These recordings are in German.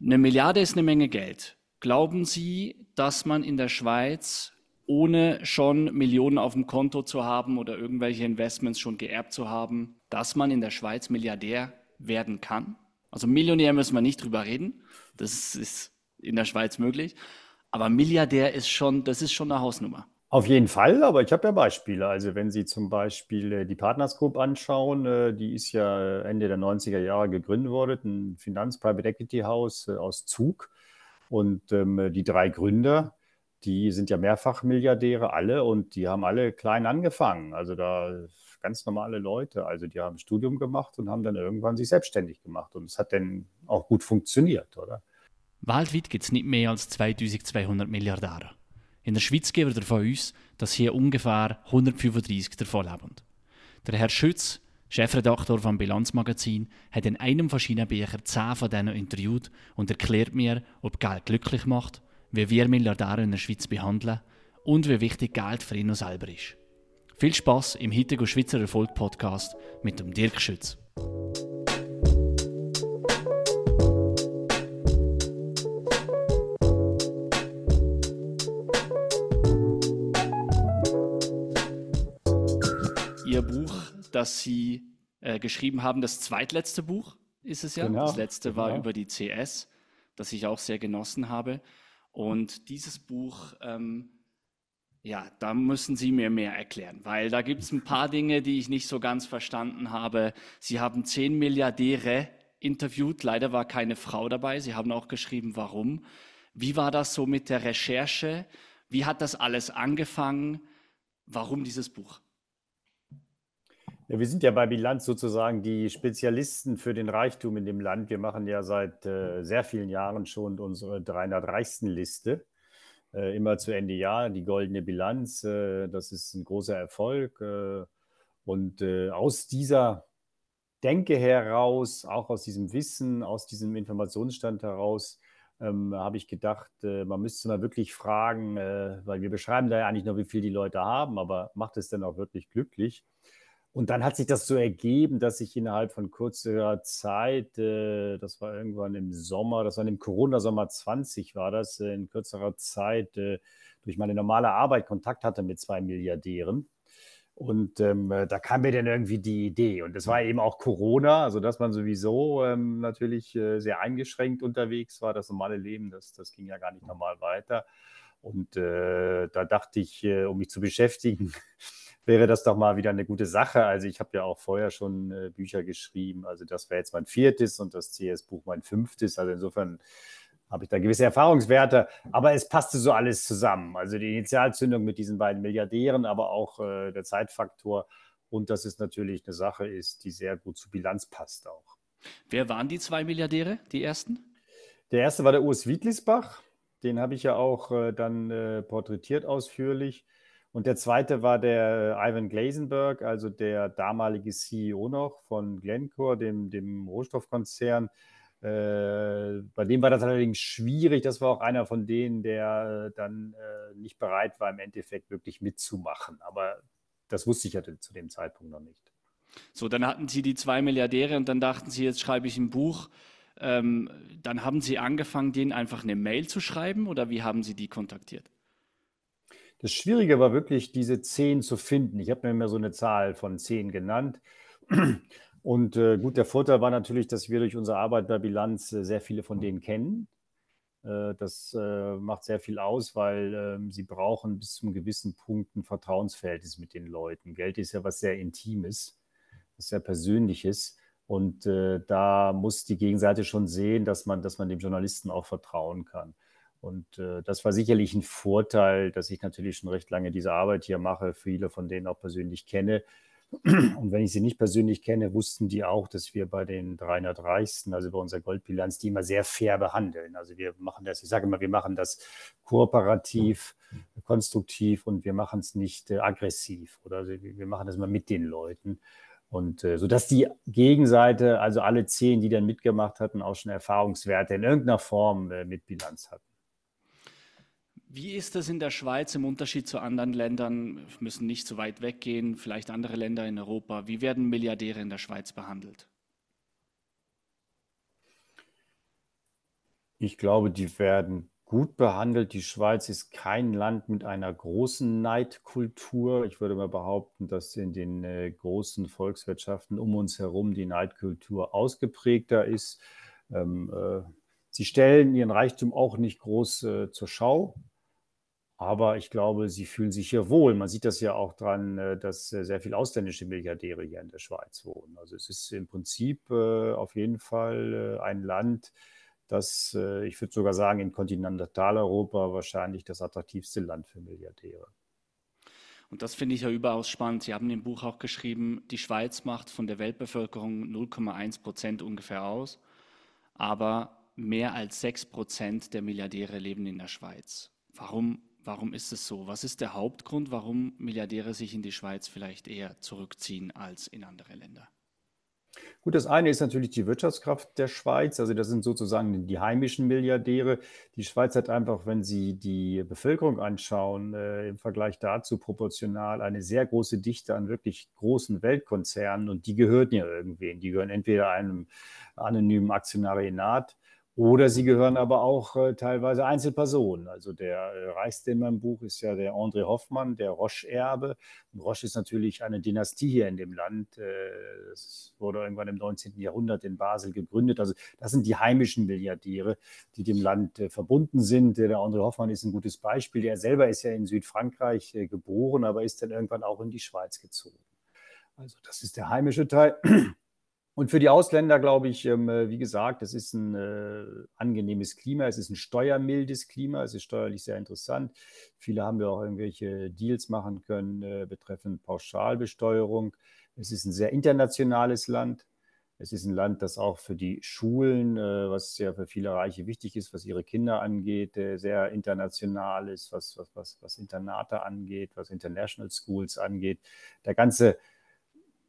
Eine Milliarde ist eine Menge Geld. Glauben Sie, dass man in der Schweiz, ohne schon Millionen auf dem Konto zu haben oder irgendwelche Investments schon geerbt zu haben, dass man in der Schweiz Milliardär werden kann? Also Millionär müssen wir nicht drüber reden. Das ist in der Schweiz möglich. Aber Milliardär ist schon, das ist schon eine Hausnummer. Auf jeden Fall, aber ich habe ja Beispiele. Also wenn Sie zum Beispiel äh, die Partners Group anschauen, äh, die ist ja Ende der 90er Jahre gegründet worden, ein Finanz-Private Equity Haus äh, aus Zug. Und ähm, die drei Gründer, die sind ja mehrfach Milliardäre, alle, und die haben alle klein angefangen. Also da ganz normale Leute. Also die haben Studium gemacht und haben dann irgendwann sich selbstständig gemacht. Und es hat dann auch gut funktioniert, oder? Weltweit gibt es nicht mehr als 2200 Milliardäre. In der Schweiz gehen wir davon aus, dass hier ungefähr 135 davon leben. Der Herr Schütz, Chefredaktor vom Bilanzmagazin, hat in einem von seinen Büchern zehn von denen interviewt und erklärt mir, ob Geld glücklich macht, wie wir Milliardäre in der Schweiz behandeln und wie wichtig Geld für ihn selber ist. Viel Spaß im heutigen Schweizer Erfolg Podcast mit dem Dirk Schütz. Buch, das Sie äh, geschrieben haben, das zweitletzte Buch ist es ja. Genau, das letzte genau. war über die CS, das ich auch sehr genossen habe. Und dieses Buch ähm, ja, da müssen Sie mir mehr erklären, weil da gibt es ein paar Dinge, die ich nicht so ganz verstanden habe. Sie haben zehn Milliardäre interviewt, leider war keine Frau dabei. Sie haben auch geschrieben, warum. Wie war das so mit der Recherche? Wie hat das alles angefangen? Warum dieses Buch? Ja, wir sind ja bei Bilanz sozusagen die Spezialisten für den Reichtum in dem Land. Wir machen ja seit äh, sehr vielen Jahren schon unsere 300 reichsten Liste äh, immer zu Ende Jahr die goldene Bilanz. Äh, das ist ein großer Erfolg. Äh, und äh, aus dieser Denke heraus, auch aus diesem Wissen, aus diesem Informationsstand heraus, ähm, habe ich gedacht, äh, man müsste mal wirklich fragen, weil wir beschreiben da ja eigentlich nur, wie viel die Leute haben, aber macht es denn auch wirklich glücklich? Und dann hat sich das so ergeben, dass ich innerhalb von kurzer Zeit, äh, das war irgendwann im Sommer, das war im Corona-Sommer 20 war das, äh, in kürzerer Zeit äh, durch meine normale Arbeit Kontakt hatte mit zwei Milliardären. Und ähm, da kam mir dann irgendwie die Idee. Und es war eben auch Corona, also dass man sowieso ähm, natürlich äh, sehr eingeschränkt unterwegs war. Das normale Leben, das, das ging ja gar nicht normal weiter. Und äh, da dachte ich, äh, um mich zu beschäftigen, wäre das doch mal wieder eine gute Sache. Also ich habe ja auch vorher schon äh, Bücher geschrieben. Also das wäre jetzt mein viertes und das CS-Buch mein fünftes. Also insofern habe ich da gewisse Erfahrungswerte. Aber es passte so alles zusammen. Also die Initialzündung mit diesen beiden Milliardären, aber auch äh, der Zeitfaktor. Und dass es natürlich eine Sache ist, die sehr gut zur Bilanz passt auch. Wer waren die zwei Milliardäre, die ersten? Der erste war der Urs Wiedlisbach. Den habe ich ja auch äh, dann äh, porträtiert ausführlich. Und der zweite war der Ivan Glasenberg, also der damalige CEO noch von Glencore, dem, dem Rohstoffkonzern. Äh, bei dem war das allerdings schwierig. Das war auch einer von denen, der dann äh, nicht bereit war, im Endeffekt wirklich mitzumachen. Aber das wusste ich ja zu dem Zeitpunkt noch nicht. So, dann hatten Sie die zwei Milliardäre und dann dachten Sie, jetzt schreibe ich ein Buch. Ähm, dann haben Sie angefangen, denen einfach eine Mail zu schreiben oder wie haben Sie die kontaktiert? Das Schwierige war wirklich, diese zehn zu finden. Ich habe mir immer so eine Zahl von zehn genannt. Und äh, gut, der Vorteil war natürlich, dass wir durch unsere Arbeit bei Bilanz äh, sehr viele von denen kennen. Äh, das äh, macht sehr viel aus, weil ähm, sie brauchen bis zu einem gewissen Punkt ein Vertrauensverhältnis mit den Leuten. Geld ist ja was sehr Intimes, was sehr Persönliches. Und äh, da muss die Gegenseite schon sehen, dass man, dass man dem Journalisten auch vertrauen kann. Und äh, das war sicherlich ein Vorteil, dass ich natürlich schon recht lange diese Arbeit hier mache, viele von denen auch persönlich kenne. Und wenn ich sie nicht persönlich kenne, wussten die auch, dass wir bei den 300 Reichsten, also bei unserer Goldbilanz, die immer sehr fair behandeln. Also wir machen das, ich sage immer, wir machen das kooperativ, konstruktiv und wir machen es nicht äh, aggressiv oder also wir machen das immer mit den Leuten. Und äh, sodass die Gegenseite, also alle zehn, die dann mitgemacht hatten, auch schon Erfahrungswerte in irgendeiner Form äh, mit Bilanz hatten. Wie ist das in der Schweiz im Unterschied zu anderen Ländern? Wir müssen nicht so weit weggehen, vielleicht andere Länder in Europa. Wie werden Milliardäre in der Schweiz behandelt? Ich glaube, die werden gut behandelt. Die Schweiz ist kein Land mit einer großen Neidkultur. Ich würde mal behaupten, dass in den äh, großen Volkswirtschaften um uns herum die Neidkultur ausgeprägter ist. Ähm, äh, sie stellen ihren Reichtum auch nicht groß äh, zur Schau. Aber ich glaube, sie fühlen sich hier wohl. Man sieht das ja auch daran, äh, dass äh, sehr viele ausländische Milliardäre hier in der Schweiz wohnen. Also es ist im Prinzip äh, auf jeden Fall ein Land, das, ich würde sogar sagen, in Kontinentaleuropa wahrscheinlich das attraktivste Land für Milliardäre. Und das finde ich ja überaus spannend. Sie haben im Buch auch geschrieben, die Schweiz macht von der Weltbevölkerung 0,1 Prozent ungefähr aus, aber mehr als 6 Prozent der Milliardäre leben in der Schweiz. Warum Warum ist es so? Was ist der Hauptgrund, warum Milliardäre sich in die Schweiz vielleicht eher zurückziehen als in andere Länder? Gut, das eine ist natürlich die Wirtschaftskraft der Schweiz. Also das sind sozusagen die heimischen Milliardäre. Die Schweiz hat einfach, wenn Sie die Bevölkerung anschauen, äh, im Vergleich dazu proportional eine sehr große Dichte an wirklich großen Weltkonzernen. Und die gehören ja irgendwen. Die gehören entweder einem anonymen Aktionariat oder sie gehören aber auch äh, teilweise Einzelpersonen. Also der äh, reichste in meinem Buch ist ja der André Hoffmann, der Roche-Erbe. Und Roche ist natürlich eine Dynastie hier in dem Land. Äh, es wurde irgendwann im 19. Jahrhundert in Basel gegründet. Also das sind die heimischen Milliardäre, die dem Land äh, verbunden sind. Der André Hoffmann ist ein gutes Beispiel. Er selber ist ja in Südfrankreich äh, geboren, aber ist dann irgendwann auch in die Schweiz gezogen. Also das ist der heimische Teil. Und für die Ausländer glaube ich, ähm, äh, wie gesagt, es ist ein äh, angenehmes Klima, es ist ein steuermildes Klima, es ist steuerlich sehr interessant. Viele haben ja auch irgendwelche Deals machen können äh, betreffend Pauschalbesteuerung. Es ist ein sehr internationales Land. Es ist ein Land, das auch für die Schulen, was ja für viele Reiche wichtig ist, was ihre Kinder angeht, sehr international ist, was, was, was, was Internate angeht, was International Schools angeht. Der ganze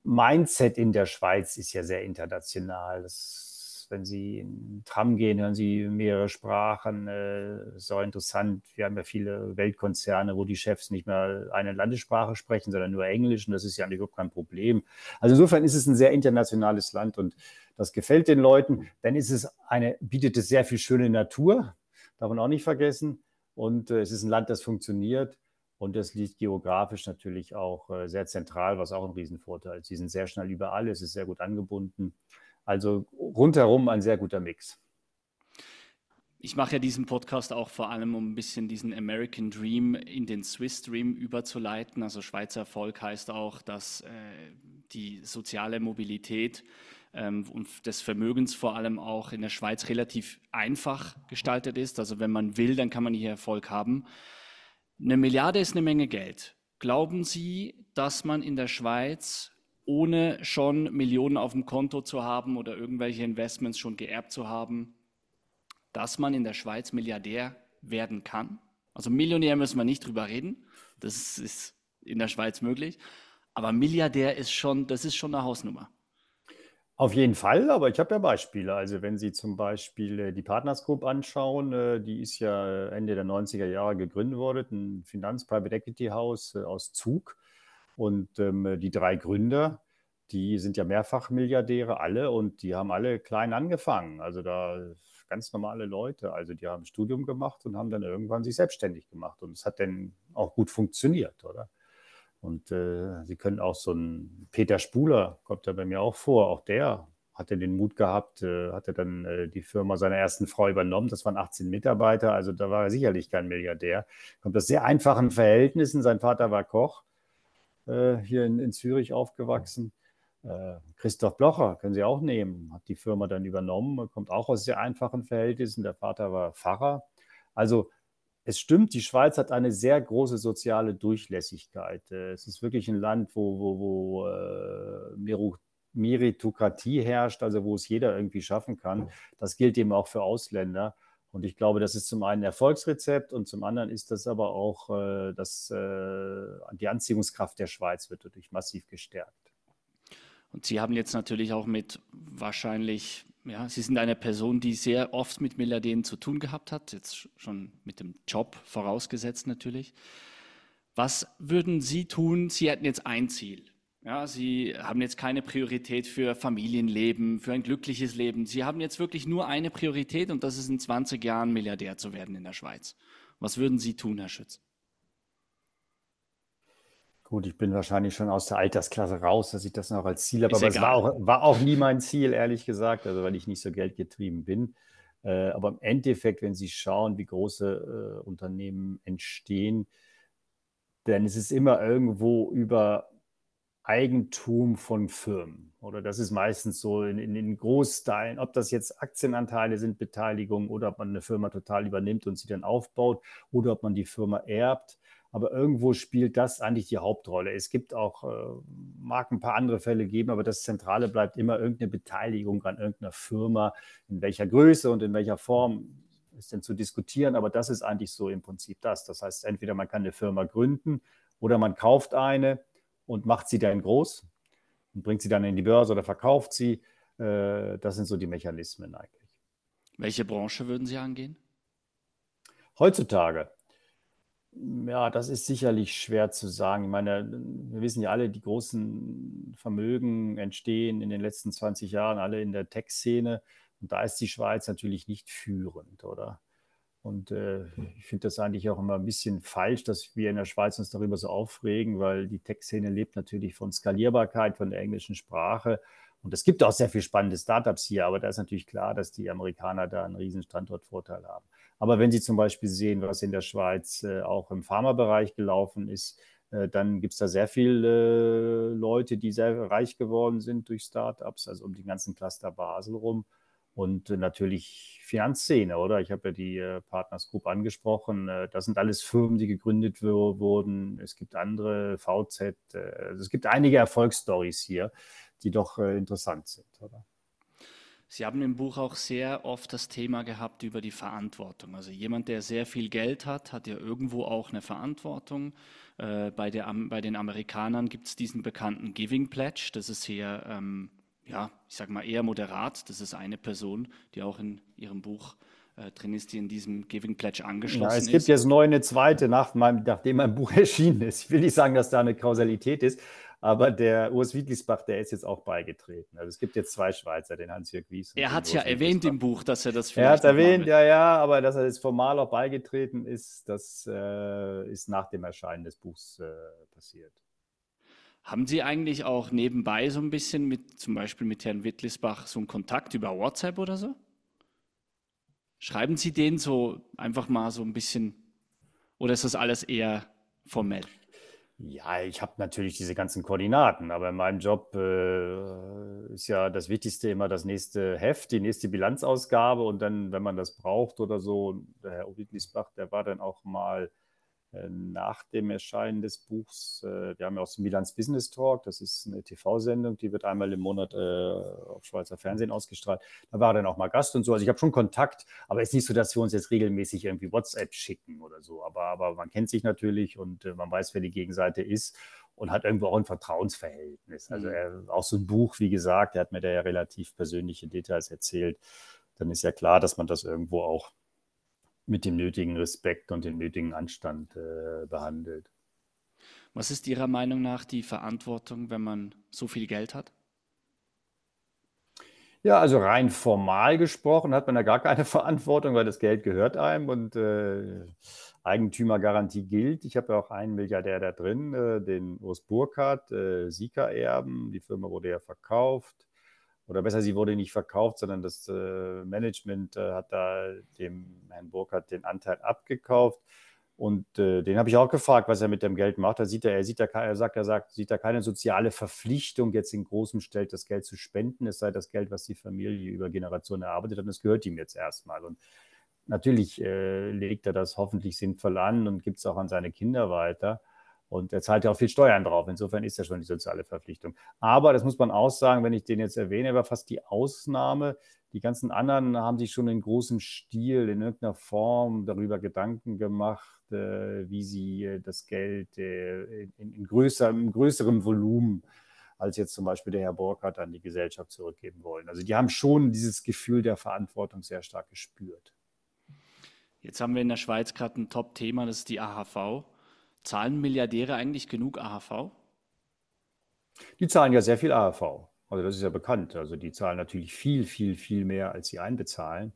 Mindset in der Schweiz ist ja sehr international. Das, wenn Sie in Tram gehen, hören Sie mehrere Sprachen. Äh, auch interessant. Wir haben ja viele Weltkonzerne, wo die Chefs nicht mehr eine Landessprache sprechen, sondern nur Englisch. Und das ist ja überhaupt kein Problem. Also insofern ist es ein sehr internationales Land und das gefällt den Leuten. Dann ist es eine, bietet es sehr viel schöne Natur. Darf man auch nicht vergessen. Und äh, es ist ein Land, das funktioniert. Und das liegt geografisch natürlich auch äh, sehr zentral, was auch ein Riesenvorteil ist. Sie sind sehr schnell überall, es ist sehr gut angebunden. Also rundherum ein sehr guter Mix. Ich mache ja diesen Podcast auch vor allem, um ein bisschen diesen American Dream in den Swiss Dream überzuleiten. Also Schweizer Erfolg heißt auch, dass äh, die soziale Mobilität ähm, und des Vermögens vor allem auch in der Schweiz relativ einfach gestaltet ist. Also wenn man will, dann kann man hier Erfolg haben. Eine Milliarde ist eine Menge Geld. Glauben Sie, dass man in der Schweiz, ohne schon Millionen auf dem Konto zu haben oder irgendwelche Investments schon geerbt zu haben, dass man in der Schweiz Milliardär werden kann? Also Millionär müssen wir nicht drüber reden. Das ist in der Schweiz möglich. Aber Milliardär ist schon, das ist schon eine Hausnummer. Auf jeden Fall, aber ich habe ja Beispiele. Also wenn Sie zum Beispiel äh, die Partners Group anschauen, äh, die ist ja Ende der 90er Jahre gegründet worden, ein Finanz-Private Equity Haus äh, aus Zug. Und ähm, die drei Gründer, die sind ja mehrfach Milliardäre, alle, und die haben alle klein angefangen. Also da ganz normale Leute. Also die haben Studium gemacht und haben dann irgendwann sich selbstständig gemacht. Und es hat dann auch gut funktioniert, oder? Und äh, Sie können auch so ein Peter Spuler, kommt da bei mir auch vor, auch der hatte den Mut gehabt, äh, hatte dann äh, die Firma seiner ersten Frau übernommen. Das waren 18 Mitarbeiter, also da war er sicherlich kein Milliardär. Kommt aus sehr einfachen Verhältnissen. Sein Vater war Koch, äh, hier in, in, Zürich aufgewachsen. Äh, Christoph Blocher können Sie auch nehmen, hat die Firma dann übernommen, kommt auch aus sehr einfachen Verhältnissen. Der Vater war Pfarrer. Also es stimmt, die Schweiz hat eine sehr große soziale Durchlässigkeit. Äh, es ist wirklich ein Land, wo, wo, wo äh, Meritokratie herrscht, also wo es jeder irgendwie schaffen kann. Das gilt eben auch für Ausländer. Und ich glaube, das ist zum einen Erfolgsrezept und zum anderen ist das aber auch, äh, dass äh, die Anziehungskraft der Schweiz wird dadurch massiv gestärkt. Und Sie haben jetzt natürlich auch mit wahrscheinlich ja, Sie sind eine Person, die sehr oft mit Milliardären zu tun gehabt hat, jetzt schon mit dem Job vorausgesetzt natürlich. Was würden Sie tun? Sie hätten jetzt ein Ziel. Ja, Sie haben jetzt keine Priorität für Familienleben, für ein glückliches Leben. Sie haben jetzt wirklich nur eine Priorität und das ist in 20 Jahren Milliardär zu werden in der Schweiz. Was würden Sie tun, Herr Schütz? Gut, ich bin wahrscheinlich schon aus der Altersklasse raus, dass ich das noch als Ziel habe, aber es war auch, war auch nie mein Ziel, ehrlich gesagt, also weil ich nicht so geldgetrieben bin. Äh, aber im Endeffekt, wenn Sie schauen, wie große äh, Unternehmen entstehen, dann ist es immer irgendwo über Eigentum von Firmen. Oder das ist meistens so in, in den Großteilen, ob das jetzt Aktienanteile sind, Beteiligungen oder ob man eine Firma total übernimmt und sie dann aufbaut oder ob man die Firma erbt. Aber irgendwo spielt das eigentlich die Hauptrolle. Es gibt auch, äh, mag ein paar andere Fälle geben, aber das Zentrale bleibt immer irgendeine Beteiligung an irgendeiner Firma, in welcher Größe und in welcher Form ist denn zu diskutieren. Aber das ist eigentlich so im Prinzip das. Das heißt, entweder man kann eine Firma gründen oder man kauft eine und macht sie dann groß und bringt sie dann in die Börse oder verkauft sie. Äh, das sind so die Mechanismen eigentlich. Welche Branche würden Sie angehen? Heutzutage. Ja, das ist sicherlich schwer zu sagen. Ich meine, wir wissen ja alle, die großen Vermögen entstehen in den letzten 20 Jahren alle in der Tech-Szene. Und da ist die Schweiz natürlich nicht führend, oder? Und äh, ich finde das eigentlich auch immer ein bisschen falsch, dass wir in der Schweiz uns darüber so aufregen, weil die Tech-Szene lebt natürlich von Skalierbarkeit, von der englischen Sprache. Und es gibt auch sehr viele spannende Startups hier, aber da ist natürlich klar, dass die Amerikaner da einen riesen Standortvorteil haben. Aber wenn Sie zum Beispiel sehen, was in der Schweiz äh, auch im Pharmabereich gelaufen ist, äh, dann gibt es da sehr viele äh, Leute, die sehr reich geworden sind durch Startups, also um den ganzen Cluster Basel rum und natürlich Finanzszene, oder? Ich habe ja die Partners Group angesprochen. Das sind alles Firmen, die gegründet wurden. Es gibt andere, VZ. Also es gibt einige Erfolgsstories hier, die doch interessant sind, oder? Sie haben im Buch auch sehr oft das Thema gehabt über die Verantwortung. Also jemand, der sehr viel Geld hat, hat ja irgendwo auch eine Verantwortung. Äh, bei, der, bei, den Amerikanern gibt es diesen bekannten Giving Pledge. Das ist sehr ähm, ja, ich sage mal eher moderat. Das ist eine Person, die auch in ihrem Buch äh, drin ist, die in diesem Giving Pledge angeschlossen ist. Ja, es gibt ist. jetzt neu eine zweite, nach meinem, nachdem mein Buch erschienen ist. Ich will nicht sagen, dass da eine Kausalität ist, aber der Urs Wiedlisbach, der ist jetzt auch beigetreten. Also es gibt jetzt zwei Schweizer, den Hans-Jörg Wies. Er hat ja erwähnt im Buch, dass er das Er hat erwähnt, ja, ja, aber dass er jetzt formal auch beigetreten ist, das äh, ist nach dem Erscheinen des Buchs äh, passiert. Haben Sie eigentlich auch nebenbei so ein bisschen mit, zum Beispiel mit Herrn Wittlisbach, so einen Kontakt über WhatsApp oder so? Schreiben Sie den so einfach mal so ein bisschen, oder ist das alles eher formell? Ja, ich habe natürlich diese ganzen Koordinaten, aber in meinem Job äh, ist ja das Wichtigste immer das nächste Heft, die nächste Bilanzausgabe und dann, wenn man das braucht oder so, der Herr Wittlisbach, der war dann auch mal nach dem Erscheinen des Buchs. Äh, wir haben ja auch den Bilanz Business Talk, das ist eine TV-Sendung, die wird einmal im Monat äh, auf Schweizer Fernsehen ausgestrahlt. Da war er dann auch mal Gast und so. Also ich habe schon Kontakt, aber es ist nicht so, dass wir uns jetzt regelmäßig irgendwie WhatsApp schicken oder so. Aber, aber man kennt sich natürlich und man weiß, wer die Gegenseite ist und hat irgendwo auch ein Vertrauensverhältnis. Also mhm. er, auch so ein Buch, wie gesagt, er hat mir da ja relativ persönliche Details erzählt. Dann ist ja klar, dass man das irgendwo auch mit dem nötigen Respekt und dem nötigen Anstand äh, behandelt. Was ist Ihrer Meinung nach die Verantwortung, wenn man so viel Geld hat? Ja, also rein formal gesprochen hat man ja gar keine Verantwortung, weil das Geld gehört einem und äh, Eigentümergarantie gilt. Ich habe ja auch einen Milliardär da drin, äh, den Urs Burkhardt, äh, Sika-Erben. Die Firma wurde ja verkauft oder besser, sie wurde nicht verkauft, sondern das äh, Management äh, hat da dem Herrn Burkhardt den Anteil abgekauft. Und äh, den habe ich auch gefragt, was er mit dem Geld macht. Da sieht er, er sieht da, er sagt, er sagt, sieht da keine soziale Verpflichtung, jetzt in großem Stil das Geld zu spenden. Es sei das Geld, was die Familie über Generationen erarbeitet hat. Und das gehört ihm jetzt erstmal. Und natürlich äh, legt er das hoffentlich sinnvoll an und gibt es auch an seine Kinder weiter. Und er zahlt ja auch viel Steuern drauf. Insofern ist ja schon die soziale Verpflichtung. Aber das muss man auch sagen, wenn ich den jetzt erwähne, war fast die Ausnahme. Die ganzen anderen haben sich schon in großem Stil, in irgendeiner Form darüber Gedanken gemacht, äh, wie sie äh, das Geld äh, in, in, größer, in größerem Volumen als jetzt zum Beispiel der Herr Burkhardt an die Gesellschaft zurückgeben wollen. Also die haben schon dieses Gefühl der Verantwortung sehr stark gespürt. Jetzt haben wir in der Schweiz gerade ein Top-Thema, das ist die AHV. Zahlen Milliardäre eigentlich genug AHV? Die zahlen ja sehr viel AHV. Also das ist ja bekannt. Also die zahlen natürlich viel, viel, viel mehr, als sie einbezahlen.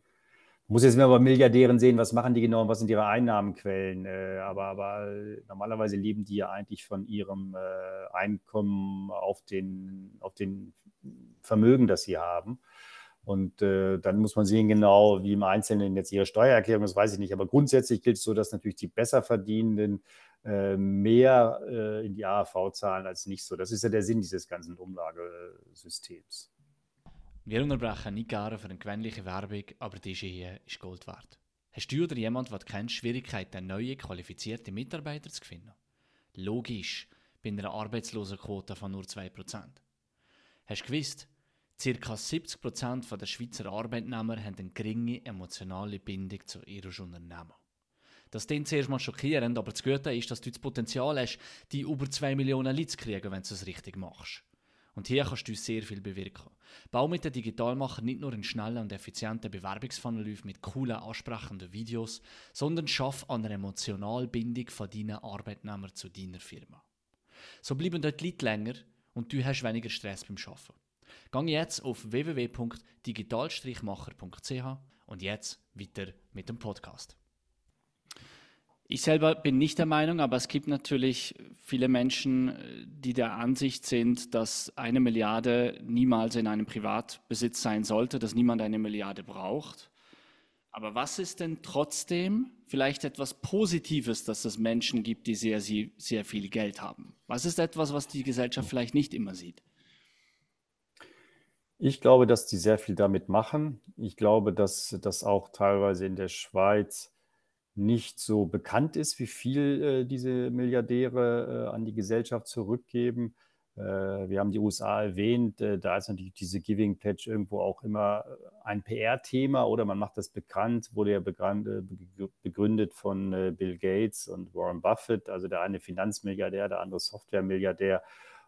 Muss jetzt mal bei Milliardären sehen, was machen die genau was sind ihre Einnahmenquellen. Äh, aber, aber normalerweise leben die ja eigentlich von ihrem äh, Einkommen auf den, auf den Vermögen, das sie haben. Und äh, dann muss man sehen, genau wie im Einzelnen jetzt ihre Steuererklärung, das weiß ich nicht. Aber grundsätzlich gilt es so, dass natürlich die Besserverdienenden äh, mehr äh, in die AHV zahlen als nicht so. Das ist ja der Sinn dieses ganzen Umlagesystems. Wir unterbrechen nicht gerne für eine gewöhnliche Werbung, aber diese hier ist Gold wert. Hast du oder jemand, den du kennst, Schwierigkeiten, neue qualifizierte Mitarbeiter zu finden? Logisch, bei einer Arbeitslosenquote von nur 2%. Hast du gewusst, Circa 70% der Schweizer Arbeitnehmer haben eine geringe emotionale Bindung zu ihrem Unternehmen. Das klingt zuerst mal schockierend, aber das Gute ist, dass du das Potenzial hast, die über 2 Millionen Leute zu kriegen, wenn du es richtig machst. Und hier kannst du sehr viel bewirken. Bau mit den Digitalmacher nicht nur einen schnellen und effizienten Bewerbungsfunnel mit coolen, ansprechenden Videos, sondern schaff eine emotionale Bindung von deinen Arbeitnehmern zu deiner Firma. So bleiben dort die Leute länger und du hast weniger Stress beim Arbeiten. Gang jetzt auf www.digital-macher.ch und jetzt weiter mit dem Podcast. Ich selber bin nicht der Meinung, aber es gibt natürlich viele Menschen, die der Ansicht sind, dass eine Milliarde niemals in einem Privatbesitz sein sollte, dass niemand eine Milliarde braucht. Aber was ist denn trotzdem vielleicht etwas Positives, dass es Menschen gibt, die sehr, sehr viel Geld haben? Was ist etwas, was die Gesellschaft vielleicht nicht immer sieht? Ich glaube, dass die sehr viel damit machen. Ich glaube, dass das auch teilweise in der Schweiz nicht so bekannt ist, wie viel äh, diese Milliardäre äh, an die Gesellschaft zurückgeben. Äh, wir haben die USA erwähnt, äh, da ist natürlich diese Giving Pledge irgendwo auch immer äh, ein PR-Thema oder man macht das bekannt, wurde ja äh, begründet von Bill Gates und Warren Buffett, also der eine Finanzmilliardär, der andere Softwaremilliardär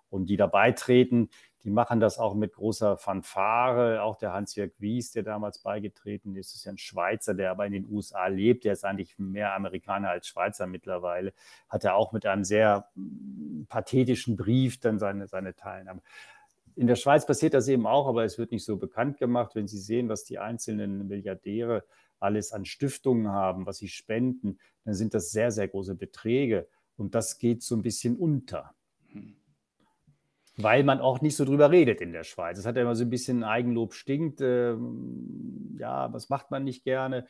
und die da beitreten, die machen das auch mit großer Fanfare. Auch der Hans-Jörg Wies, der damals beigetreten ist, ist ja ein Schweizer, der aber in den USA lebt. Der ist eigentlich mehr Amerikaner als Schweizer mittlerweile. Hat er auch mit einem sehr hm, pathetischen Brief dann seine, seine Teilnahme. In der Schweiz passiert das eben auch, aber es wird nicht so bekannt gemacht. Wenn Sie sehen, was die einzelnen Milliardäre alles an Stiftungen haben, was sie spenden, dann sind das sehr, sehr große Beträge. Und das geht so ein bisschen unter. Hm weil man auch nicht so drüber redet in der Schweiz. Es hat ja immer so ein bisschen Eigenlob stinkt. Ähm, ja, was macht man nicht gerne?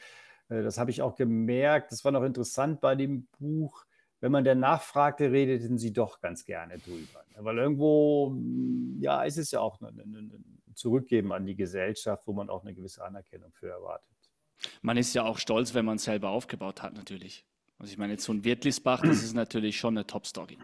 Äh, das habe ich auch gemerkt. Das war noch interessant bei dem Buch. Wenn man dann nachfragte, redeten sie doch ganz gerne drüber. Weil irgendwo, mm, ja, ist es ja auch ein, ein Zurückgeben an die Gesellschaft, wo man auch eine gewisse Anerkennung für erwartet. Man ist ja auch stolz, wenn man es selber aufgebaut hat, natürlich. Also ich meine, jetzt so ein Wirtlisbach, das ist natürlich schon eine Top-Story.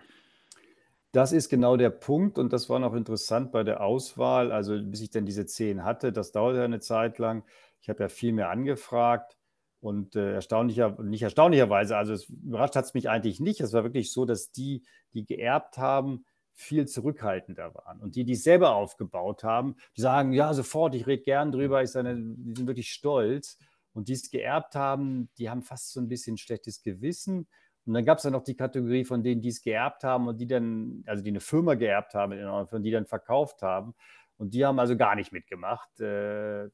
Das ist genau der Punkt und das war noch interessant bei der Auswahl. Also bis ich dann diese zehn hatte, das dauerte eine Zeit lang. Ich habe ja viel mehr angefragt und äh, erstaunlicher, nicht erstaunlicherweise, also es überrascht hat es mich eigentlich nicht. Es war wirklich so, dass die, die geerbt haben, viel zurückhaltender waren. Und die, die es selber aufgebaut haben, die sagen, ja, sofort, ich rede gern drüber, ich sage, die sind wirklich stolz. Und die es geerbt haben, die haben fast so ein bisschen schlechtes Gewissen und dann gab es ja noch die Kategorie von denen, die es geerbt haben und die dann, also die eine Firma geerbt haben, von die dann verkauft haben. Und die haben also gar nicht mitgemacht. Äh, äh,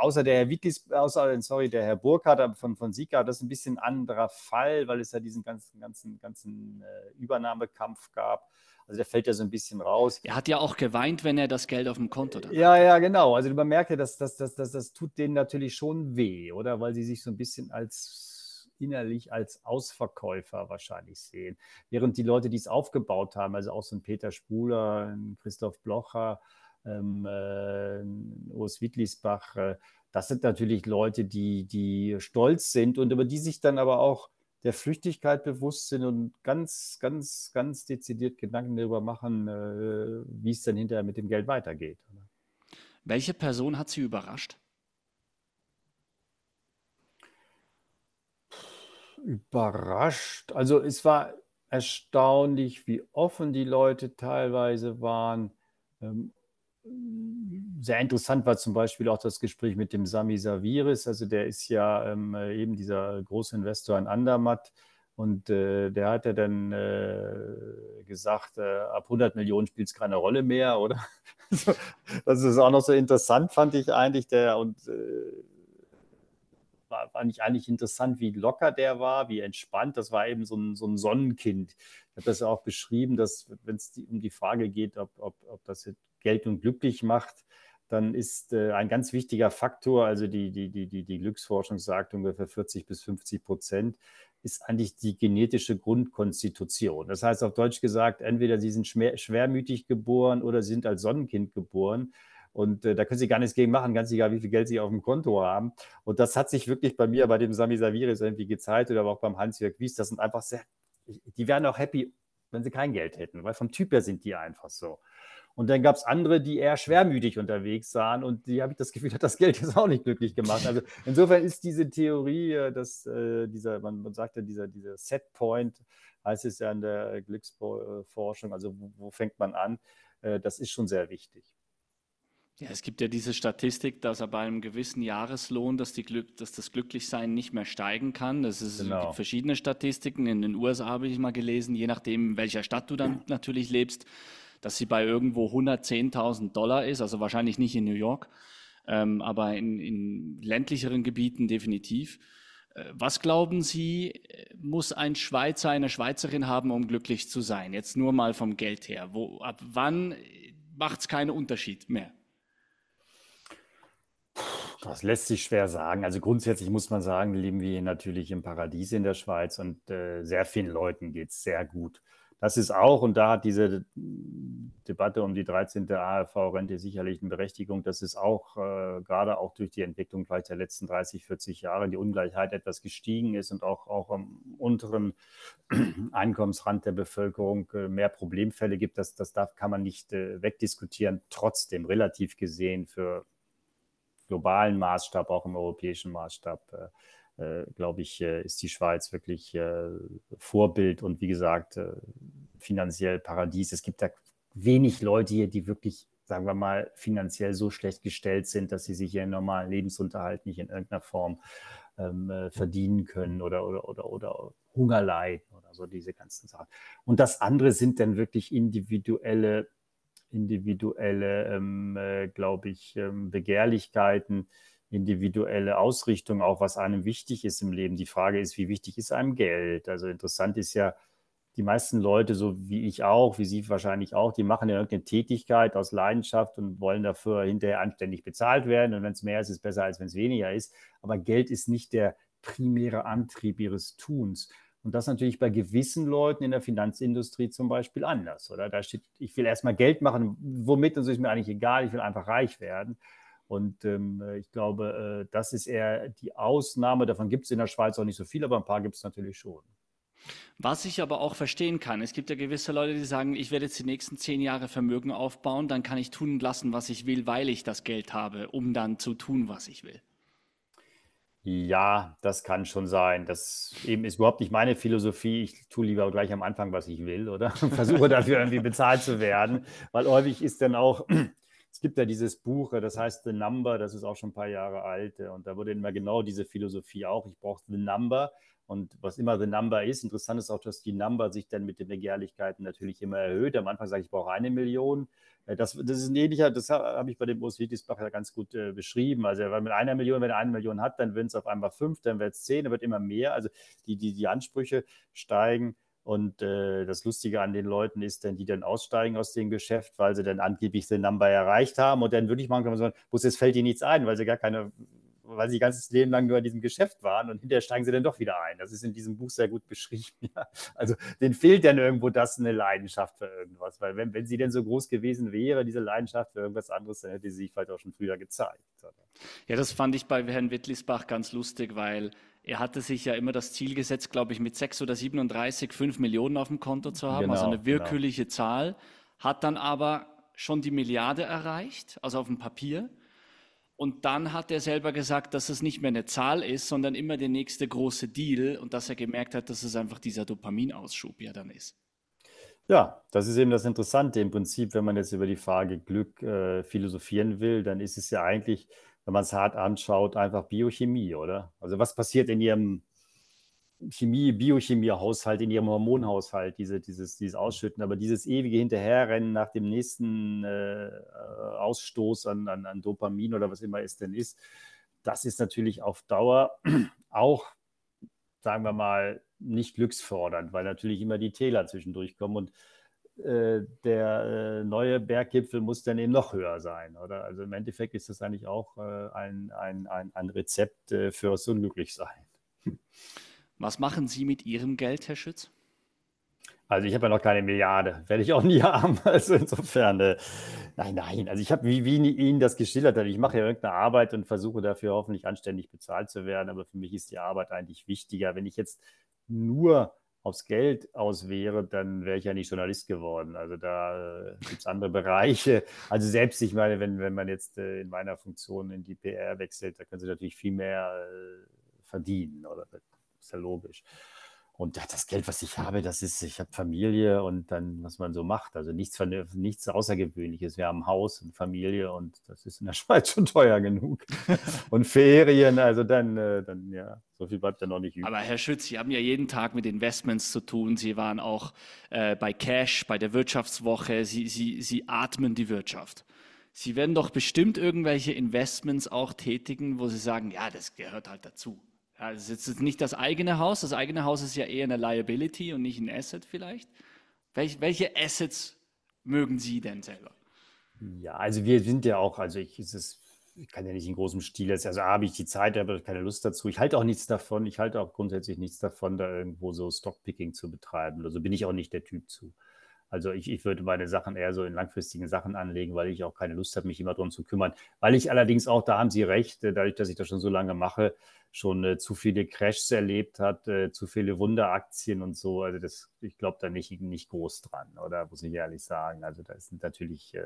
außer der Herr Wittlis, außer, sorry, der Herr Burkhardt von, von Sika, das ist ein bisschen anderer Fall, weil es ja diesen ganzen, ganzen, ganzen äh, Übernahmekampf gab. Also der fällt ja so ein bisschen raus. Er hat ja auch geweint, wenn er das Geld auf dem Konto hat. Ja, ja, genau. Also man merkt ja, dass, dass, dass, dass das tut denen natürlich schon weh, oder? Weil sie sich so ein bisschen als innerlich als Ausverkäufer wahrscheinlich sehen. Während die Leute, die es aufgebaut haben, also auch so ein Peter Spuler, ein Christoph Blocher, ähm, äh, Urs Wittlisbach, äh, das sind natürlich Leute, die, die stolz sind und über die sich dann aber auch der Flüchtigkeit bewusst sind und ganz, ganz, ganz dezidiert Gedanken darüber machen, äh, wie es dann hinterher mit dem Geld weitergeht. Welche Person hat Sie überrascht? Überrascht. Also es war erstaunlich, wie offen die Leute teilweise waren. Ähm, sehr interessant war zum Beispiel auch das Gespräch mit dem Sami Saviris. Also der ist ja ähm, eben dieser große Investor in Andermatt. Und äh, der hat ja dann äh, gesagt, äh, ab 100 Millionen spielt es keine Rolle mehr, oder? das ist auch noch so interessant, fand ich eigentlich. Der und äh, war, war nicht eigentlich interessant, wie locker der war, wie entspannt. Das war eben so ein, so ein Sonnenkind. Ich habe das ja auch beschrieben, dass wenn es um die Frage geht, ob, ob, ob das Geld und glücklich macht, dann ist äh, ein ganz wichtiger Faktor, also die, die, die, die, die Glücksforschung sagt ungefähr 40 bis 50 Prozent, ist eigentlich die genetische Grundkonstitution. Das heißt auf Deutsch gesagt, entweder sie sind schwer, schwermütig geboren oder sie sind als Sonnenkind geboren. Und äh, da können Sie gar nichts gegen machen, ganz egal, wie viel Geld Sie auf dem Konto haben. Und das hat sich wirklich bei mir, bei dem Sami Saviris irgendwie gezeigt oder auch beim Hans-Jörg Wies. Das sind einfach sehr, die wären auch happy, wenn sie kein Geld hätten, weil vom Typ her sind die einfach so. Und dann gab es andere, die eher schwermütig unterwegs sahen und die habe ich das Gefühl, hat das Geld jetzt auch nicht glücklich gemacht. Also insofern ist diese Theorie, äh, dass äh, dieser, man, man sagt ja, dieser, dieser Setpoint, heißt es ja in der Glücksforschung, also wo, wo fängt man an, äh, das ist schon sehr wichtig. Ja, es gibt ja diese Statistik, dass er bei einem gewissen Jahreslohn, dass, die Glück, dass das Glücklichsein nicht mehr steigen kann. Das ist, genau. es gibt verschiedene Statistiken. In den USA habe ich mal gelesen, je nachdem, in welcher Stadt du dann natürlich lebst, dass sie bei irgendwo 110.000 Dollar ist, also wahrscheinlich nicht in New York, ähm, aber in, in ländlicheren Gebieten definitiv. Äh, was glauben Sie, muss ein Schweizer, eine Schweizerin haben, um glücklich zu sein? Jetzt nur mal vom Geld her. Wo, ab wann macht es keinen Unterschied mehr? Das lässt sich schwer sagen. Also grundsätzlich muss man sagen, leben wir hier natürlich im Paradies in der Schweiz und äh, sehr vielen Leuten geht es sehr gut. Das ist auch, und da hat diese Debatte um die 13. ARV-Rente sicherlich eine Berechtigung, dass es auch äh, gerade auch durch die Entwicklung vielleicht der letzten 30, 40 Jahre die Ungleichheit etwas gestiegen ist und auch, auch am unteren Einkommensrand der Bevölkerung äh, mehr Problemfälle gibt. Das, das darf, kann man nicht äh, wegdiskutieren. Trotzdem, relativ gesehen, für globalen Maßstab, auch im europäischen Maßstab, äh, äh, glaube ich, äh, ist die Schweiz wirklich äh, Vorbild und wie gesagt, äh, finanziell Paradies. Es gibt da wenig Leute hier, die wirklich, sagen wir mal, finanziell so schlecht gestellt sind, dass sie sich ihren normalen Lebensunterhalt nicht in irgendeiner Form ähm, äh, verdienen können oder, oder, oder, oder Hunger leiden oder so diese ganzen Sachen. Und das andere sind dann wirklich individuelle individuelle, ähm, äh, glaube ich, ähm, Begehrlichkeiten, individuelle Ausrichtung, auch was einem wichtig ist im Leben. Die Frage ist, wie wichtig ist einem Geld? Also interessant ist ja, die meisten Leute, so wie ich auch, wie Sie wahrscheinlich auch, die machen ja irgendeine Tätigkeit aus Leidenschaft und wollen dafür hinterher anständig bezahlt werden. Und wenn es mehr ist, ist es besser, als wenn es weniger ist. Aber Geld ist nicht der primäre Antrieb ihres Tuns. Und das natürlich bei gewissen Leuten in der Finanzindustrie zum Beispiel anders. Oder da steht, ich will erstmal Geld machen, womit, und so ist mir eigentlich egal, ich will einfach reich werden. Und ähm, ich glaube, äh, das ist eher die Ausnahme. Davon gibt es in der Schweiz auch nicht so viel, aber ein paar gibt es natürlich schon. Was ich aber auch verstehen kann, es gibt ja gewisse Leute, die sagen, ich werde jetzt die nächsten zehn Jahre Vermögen aufbauen, dann kann ich tun und lassen, was ich will, weil ich das Geld habe, um dann zu tun, was ich will. Ja, das kann schon sein. Das eben ist überhaupt nicht meine Philosophie. Ich tue lieber gleich am Anfang, was ich will, oder? Versuche dafür irgendwie bezahlt zu werden, weil häufig ist dann auch es gibt ja dieses Buch, das heißt The Number, das ist auch schon ein paar Jahre alt. Und da wurde immer genau diese Philosophie auch. Ich brauche The Number. Und was immer The Number ist, interessant ist auch, dass die Number sich dann mit den Begehrlichkeiten natürlich immer erhöht. Am Anfang sage ich, ich brauche eine Million. Äh, das, das ist ein ähnlicher, das habe ich bei dem Urs Wittelsbach ja ganz gut äh, beschrieben. Also, weil mit einer Million, wenn er eine Million hat, dann werden es auf einmal fünf, dann wird es zehn, dann wird immer mehr. Also, die, die, die Ansprüche steigen. Und äh, das Lustige an den Leuten ist dann, die dann aussteigen aus dem Geschäft, weil sie dann angeblich den Number erreicht haben und dann wirklich machen können, so, bloß jetzt fällt ihnen nichts ein, weil sie gar keine, weil sie ihr ganzes Leben lang nur in diesem Geschäft waren und hinterher steigen sie dann doch wieder ein. Das ist in diesem Buch sehr gut beschrieben. Ja. Also denen fehlt dann irgendwo das eine Leidenschaft für irgendwas, weil wenn, wenn sie denn so groß gewesen wäre, diese Leidenschaft für irgendwas anderes, dann hätte sie sich vielleicht auch schon früher gezeigt. Ja, das fand ich bei Herrn Wittlisbach ganz lustig, weil er hatte sich ja immer das Ziel gesetzt, glaube ich, mit 6 oder 37 5 Millionen auf dem Konto zu haben, also genau, also eine willkürliche genau. Zahl, hat dann aber schon die Milliarde erreicht, also auf dem Papier. Und dann hat er selber gesagt, dass es nicht mehr eine Zahl ist, sondern immer der nächste große Deal und dass er gemerkt hat, dass es einfach dieser Dopaminausschub ja dann ist. Ja, das ist eben das Interessante. Im Prinzip, wenn man jetzt über die Frage Glück äh, philosophieren will, dann ist es ja eigentlich wenn man es hart anschaut, einfach Biochemie, oder? Also was passiert in Ihrem Chemie, Biochemie-Haushalt, in ihrem Hormonhaushalt, diese, dieses, dieses Ausschütten, aber dieses ewige Hinterherrennen nach dem nächsten äh, Ausstoß an, an, an Dopamin oder was immer es denn ist, das ist natürlich auf Dauer auch, sagen wir mal, nicht glücksfördernd, weil natürlich immer die Täler zwischendurch kommen und äh, der äh, neue Berggipfel muss dann eben noch höher sein, oder? Also im Endeffekt ist das eigentlich auch äh, ein, ein, ein, ein Rezept äh, fürs Unglücklichsein. Was machen Sie mit Ihrem Geld, Herr Schütz? Also ich habe ja noch keine Milliarde, werde ich auch nie haben. Also insofern, äh, nein, nein. Also ich habe, wie, wie Ihnen das geschildert hat, ich mache ja irgendeine Arbeit und versuche dafür hoffentlich anständig bezahlt zu werden. Aber für mich ist die Arbeit eigentlich wichtiger. Wenn ich jetzt nur aufs Geld aus wäre, dann wäre ich ja nicht Journalist geworden. Also da äh, gibt es andere Bereiche. Also selbst, ich meine, wenn, wenn man jetzt äh, in meiner Funktion in die PR wechselt, da können Sie natürlich viel mehr verdienen. Oder ist ja logisch. Und das Geld, was ich habe, das ist, ich habe Familie und dann, was man so macht. Also nichts, nichts Außergewöhnliches. Wir haben Haus und Familie und das ist in der Schweiz schon teuer genug. und Ferien, also dann, äh, dann, ja, so viel bleibt ja noch nicht übrig. Aber Herr Schütz, Sie haben ja jeden Tag mit Investments zu tun. Sie waren auch äh, bei Cash, bei der Wirtschaftswoche. Sie, Sie, Sie atmen die Wirtschaft. Sie werden doch bestimmt irgendwelche Investments auch tätigen, wo Sie sagen, ja, das gehört halt dazu. Ja, das ist jetzt nicht das eigene Haus. Das eigene Haus ist ja eher eine Liability und nicht ein Asset vielleicht. Welch, welche Assets mögen Sie denn selber? Ja, also wir sind ja auch, also ich, es, ich kann ja nicht in großem Stil, also habe ich die Zeit, aber keine Lust dazu. Ich halte auch nichts davon. Ich halte auch grundsätzlich nichts davon, da irgendwo so Stockpicking zu betreiben. Also bin ich auch nicht der Typ zu. Also ich, ich würde meine Sachen eher so in langfristigen Sachen anlegen, weil ich auch keine Lust habe, mich immer darum zu kümmern. Weil ich allerdings auch, da haben Sie recht, äh, dadurch, dass ich das schon so lange mache, schon äh, zu viele Crashs erlebt hat, äh, zu viele Wunderaktien und so. Also das, ich glaube da nicht, nicht groß dran, oder muss ich ehrlich sagen. Also da sind natürlich äh,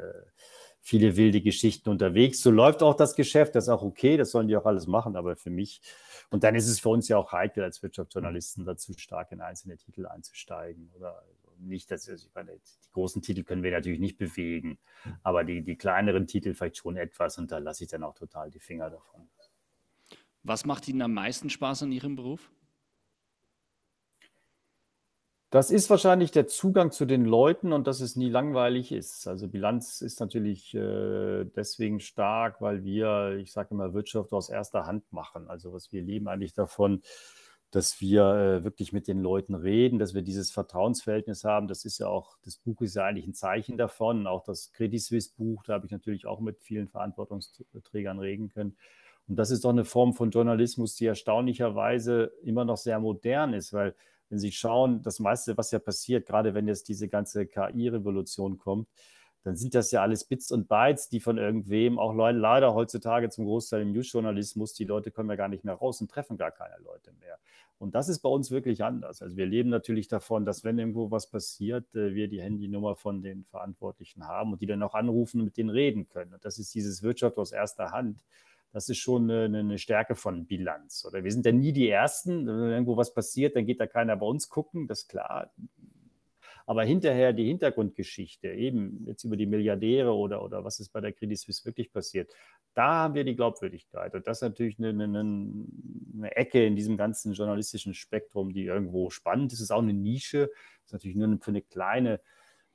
viele wilde Geschichten unterwegs. So läuft auch das Geschäft, das ist auch okay, das sollen die auch alles machen, aber für mich, und dann ist es für uns ja auch heikel als Wirtschaftsjournalisten dazu stark in einzelne Titel einzusteigen, oder? Nicht, dass ich meine, die großen Titel können wir natürlich nicht bewegen, aber die, die kleineren Titel vielleicht schon etwas und da lasse ich dann auch total die Finger davon. Was macht Ihnen am meisten Spaß an Ihrem Beruf? Das ist wahrscheinlich der Zugang zu den Leuten und dass es nie langweilig ist. Also Bilanz ist natürlich äh, deswegen stark, weil wir, ich sage immer, Wirtschaft aus erster Hand machen. Also was wir leben eigentlich davon, dass wir äh, wirklich mit den Leuten reden, dass wir dieses Vertrauensverhältnis haben. Das ist ja auch, das Buch ist ja eigentlich ein Zeichen davon. Auch das Credit Suisse Buch, da habe ich natürlich auch mit vielen Verantwortungsträgern reden können. Und das ist doch eine Form von Journalismus, die erstaunlicherweise immer noch sehr modern ist, weil wenn Sie schauen, das meiste, was ja passiert, gerade wenn jetzt diese ganze KI-Revolution kommt, dann sind das ja alles Bits und Bytes, die von irgendwem, auch leider heutzutage zum Großteil im Newsjournalismus, die Leute kommen ja gar nicht mehr raus und treffen gar keine Leute mehr. Und das ist bei uns wirklich anders. Also wir leben natürlich davon, dass wenn irgendwo was passiert, äh, wir die Handynummer von den Verantwortlichen haben und die dann auch anrufen und mit denen reden können. Und das ist dieses Wirtschaft aus erster Hand. Das ist schon eine, eine Stärke von Bilanz. Oder wir sind ja nie die Ersten. Wenn irgendwo was passiert, dann geht da keiner bei uns gucken, das ist klar. Aber hinterher die Hintergrundgeschichte, eben jetzt über die Milliardäre oder, oder was ist bei der Credit Suisse wirklich passiert, da haben wir die Glaubwürdigkeit. Und das ist natürlich eine, eine, eine Ecke in diesem ganzen journalistischen Spektrum, die irgendwo spannend ist. Es ist auch eine Nische. Das ist natürlich nur für eine kleine,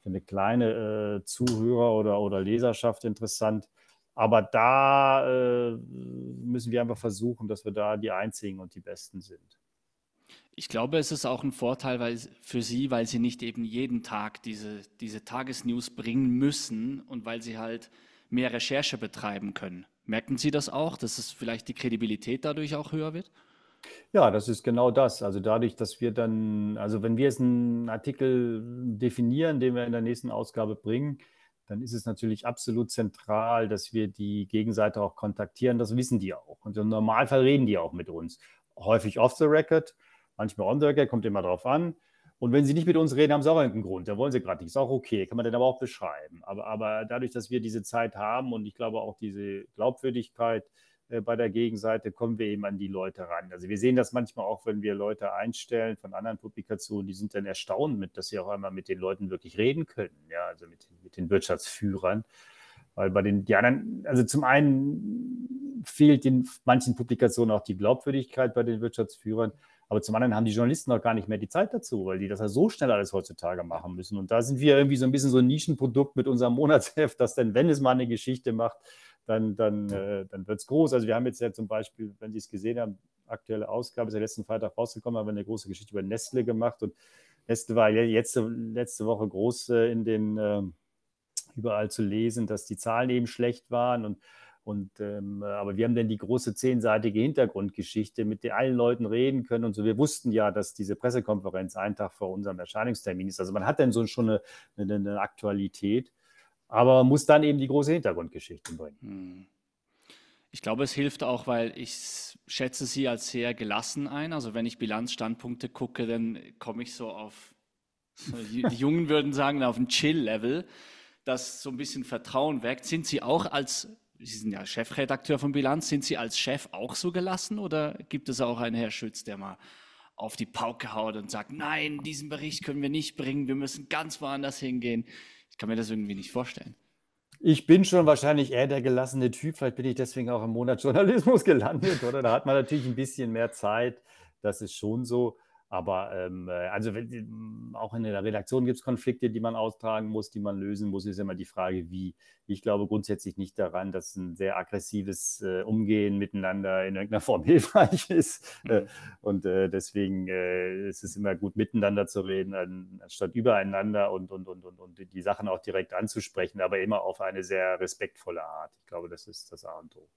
für eine kleine äh, Zuhörer oder, oder Leserschaft interessant. Aber da äh, müssen wir einfach versuchen, dass wir da die Einzigen und die Besten sind. Ich glaube, es ist auch ein Vorteil weil, für Sie, weil Sie nicht eben jeden Tag diese, diese Tagesnews bringen müssen und weil Sie halt mehr Recherche betreiben können. Merken Sie das auch, dass es vielleicht die Kredibilität dadurch auch höher wird? Ja, das ist genau das. Also dadurch, dass wir dann, also wenn wir jetzt einen Artikel definieren, den wir in der nächsten Ausgabe bringen, dann ist es natürlich absolut zentral, dass wir die Gegenseite auch kontaktieren. Das wissen die auch. Und im Normalfall reden die auch mit uns. Häufig off the record, manchmal on the record, kommt immer darauf an. Und wenn sie nicht mit uns reden, haben sie auch irgendeinen Grund. Da wollen sie gerade nicht. Ist auch okay, kann man dann aber auch beschreiben. Aber, aber dadurch, dass wir diese Zeit haben und ich glaube auch diese Glaubwürdigkeit äh, bei der Gegenseite, kommen wir eben an die Leute ran. Also wir sehen das manchmal auch, wenn wir Leute einstellen von anderen Publikationen, die sind dann erstaunt mit, dass sie auch einmal mit den Leuten wirklich reden können. Ja, also mit, mit den Wirtschaftsführern. Weil bei den die anderen, also zum einen fehlt in manchen Publikationen auch die Glaubwürdigkeit bei den Wirtschaftsführern, Aber zum anderen haben die Journalisten auch gar nicht mehr die Zeit dazu, weil die das ja so schnell alles heutzutage machen müssen. Und da sind wir irgendwie so ein bisschen so ein Nischenprodukt mit unserem Monatsheft, das dann, wenn es mal eine Geschichte macht, dann, dann, äh, dann wird es groß. Also wir haben jetzt ja zum Beispiel, wenn Sie es gesehen haben, aktuelle Ausgabe ist ja letzten Freitag rausgekommen, haben wir eine große Geschichte über Nestle gemacht und Nestle war jetzt letzte Woche groß äh, in den äh, überall zu lesen, dass die Zahlen eben schlecht waren und und, ähm, aber wir haben dann die große zehnseitige Hintergrundgeschichte, mit der allen Leuten reden können und so. Wir wussten ja, dass diese Pressekonferenz einen Tag vor unserem Erscheinungstermin ist. Also man hat dann so schon eine, eine, eine Aktualität, aber muss dann eben die große Hintergrundgeschichte bringen. Hm. Ich glaube, es hilft auch, weil ich schätze Sie als sehr gelassen ein. Also wenn ich Bilanzstandpunkte gucke, dann komme ich so auf, die Jungen würden sagen, auf ein Chill-Level, dass so ein bisschen Vertrauen weckt. Sind Sie auch als Sie sind ja Chefredakteur von Bilanz. Sind Sie als Chef auch so gelassen oder gibt es auch einen Herr Schütz, der mal auf die Pauke haut und sagt, nein, diesen Bericht können wir nicht bringen, wir müssen ganz woanders hingehen? Ich kann mir das irgendwie nicht vorstellen. Ich bin schon wahrscheinlich eher der gelassene Typ. Vielleicht bin ich deswegen auch im Monat Journalismus gelandet, oder? Da hat man natürlich ein bisschen mehr Zeit. Das ist schon so. Aber ähm, äh, also wenn, auch in der Redaktion gibt es Konflikte, die man austragen muss, die man lösen muss. Ist immer die Frage, wie. Ich glaube grundsätzlich nicht daran, dass ein sehr aggressives äh, Umgehen miteinander in irgendeiner Form hilfreich ist. Äh, mhm. und äh, deswegen äh, ist es immer gut, miteinander zu reden, anstatt übereinander und, und, und, und, und die Sachen auch direkt anzusprechen, aber immer auf eine sehr respektvolle Art. Ich glaube, das ist das A und O.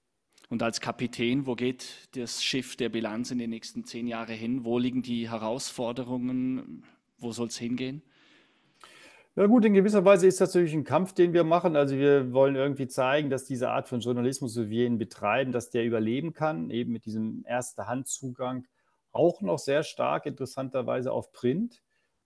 Und als Kapitän, wo geht das Schiff der Bilanz in den nächsten zehn Jahre hin? Wo liegen die Herausforderungen? Wo soll es hingehen? Ja gut, in gewisser Weise ist das natürlich ein Kampf, den wir machen. Also wir wollen irgendwie zeigen, dass diese Art von Journalismus, so wie wir ihn betreiben, dass der überleben kann, eben mit diesem Erste-Hand-Zugang, auch noch sehr stark interessanterweise auf Print.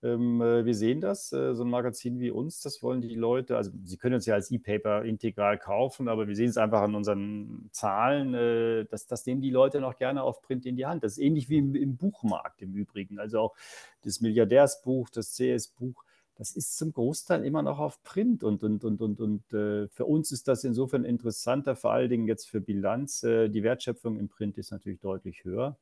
Ähm, äh, wir sehen das, äh, so ein Magazin wie uns, das wollen die Leute, also sie können uns ja als E-Paper integral kaufen, aber wir sehen es einfach an unseren Zahlen, äh, dass das nehmen die Leute noch gerne auf Print in die Hand. Das ist ähnlich wie im, im Buchmarkt im Übrigen. Also auch das Milliardärsbuch, das CS-Buch, das ist zum Großteil immer noch auf Print und, und, und, und, und für uns ist das insofern interessanter, vor allen Dingen jetzt für Bilanz. Die Wertschöpfung im Print ist natürlich deutlich höher.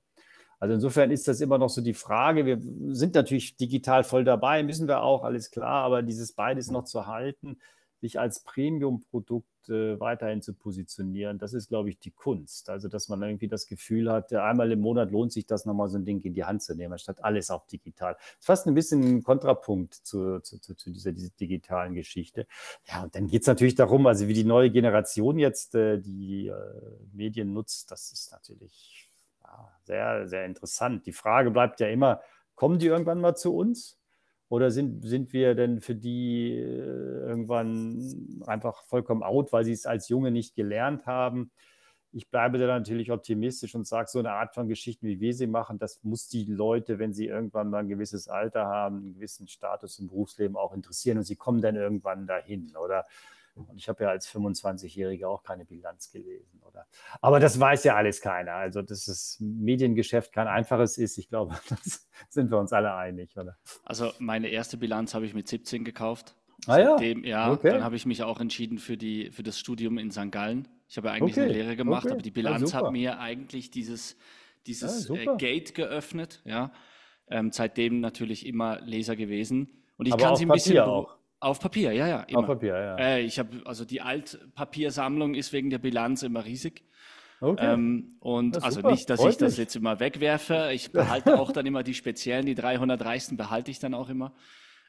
Also insofern ist das immer noch so die Frage. Wir sind natürlich digital voll dabei, müssen wir auch, alles klar, aber dieses beides noch zu halten, sich als Premium-Produkt äh, weiterhin zu positionieren, das ist, glaube ich, die Kunst. Also, dass man irgendwie das Gefühl hat, einmal im Monat lohnt sich das nochmal so ein Ding in die Hand zu nehmen, anstatt alles auf digital. Das ist fast ein bisschen ein Kontrapunkt zu, zu, zu, zu dieser, dieser, digitalen Geschichte. Ja, und dann geht es natürlich darum, also wie die neue Generation jetzt äh, die äh, Medien nutzt, das ist natürlich sehr, sehr interessant. Die Frage bleibt ja immer, kommen die irgendwann mal zu uns? Oder sind, sind wir denn für die äh, irgendwann einfach vollkommen out, weil sie es als Junge nicht gelernt haben? Ich bleibe da natürlich optimistisch und sage, so eine Art von Geschichten, wie wir sie machen, das muss die Leute, wenn sie irgendwann mal ein gewisses Alter haben, einen gewissen Status im Berufsleben auch interessieren und sie kommen dann irgendwann dahin. Oder und ich habe ja als 25-Jähriger auch keine Bilanz gelesen, oder? Aber das weiß ja alles keiner. Also, dass das Mediengeschäft kein einfaches ist, ich glaube, das sind wir uns alle einig, oder? Also, meine erste Bilanz habe ich mit 17 gekauft. Ah ja? Seitdem, ja, okay. dann habe ich mich auch entschieden für, die, für das Studium in St. Gallen. Ich habe ja eigentlich okay. eine Lehre gemacht, okay. aber die Bilanz ja, hat mir eigentlich dieses, dieses ja, äh, Gate geöffnet. Ja. Ähm, seitdem natürlich immer Leser gewesen. Und ich kann sie ein bisschen. Auch. Auf Papier, ja, ja. Immer. Auf Papier, ja. Äh, ich habe, also die Altpapiersammlung ist wegen der Bilanz immer riesig. Okay. Ähm, und also super. nicht, dass Freut ich das jetzt immer wegwerfe. Ich behalte auch dann immer die speziellen, die 300 reichsten behalte ich dann auch immer.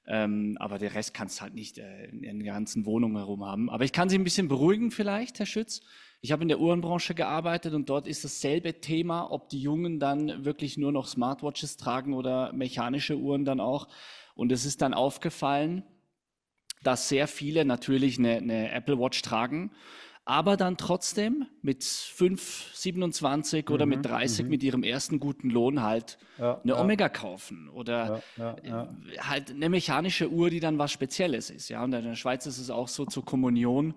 Ähm, aber der Rest kannst halt nicht äh, in der ganzen Wohnung herum haben. Aber ich kann Sie ein bisschen beruhigen vielleicht, Herr Schütz. Ich habe in der Uhrenbranche gearbeitet und dort ist dasselbe Thema, ob die Jungen dann wirklich nur noch Smartwatches tragen oder mechanische Uhren dann auch. Und es ist dann aufgefallen, dass sehr viele natürlich eine, eine Apple Watch tragen, aber dann trotzdem mit 5, 27 oder mit 30 mhm. mit ihrem ersten guten Lohn halt ja, eine ja. Omega kaufen oder ja, äh, halt eine mechanische Uhr, die dann was Spezielles ist. Ja, und in der Schweiz ist es auch so zur Kommunion.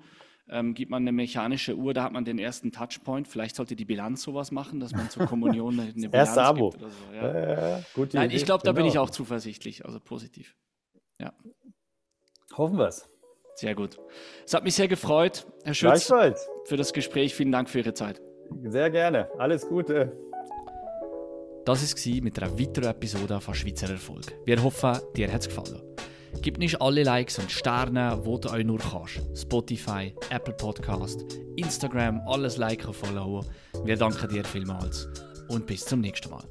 Ähm, gibt man eine mechanische Uhr, da hat man den ersten Touchpoint. Vielleicht sollte die Bilanz sowas machen, dass man zur Kommunion eine, eine Bilanz Abo. gibt oder so. Ja. Nein, ich glaube, da genau. bin ich auch zuversichtlich, also positiv. Ja. Hoffen wir es. Sehr gut. Es hat mich sehr gefreut, Herr Schütz, für das Gespräch. Vielen Dank für Ihre Zeit. Sehr gerne. Alles Gute. Das war es mit einer weiteren Episode von Schweizer Erfolg. Wir hoffen, dir hat es gefallen. Gib nicht alle Likes und Sterne, wo du euch nur kannst. Spotify, Apple Podcast, Instagram, alles liken und followen. Wir danken dir vielmals und bis zum nächsten Mal.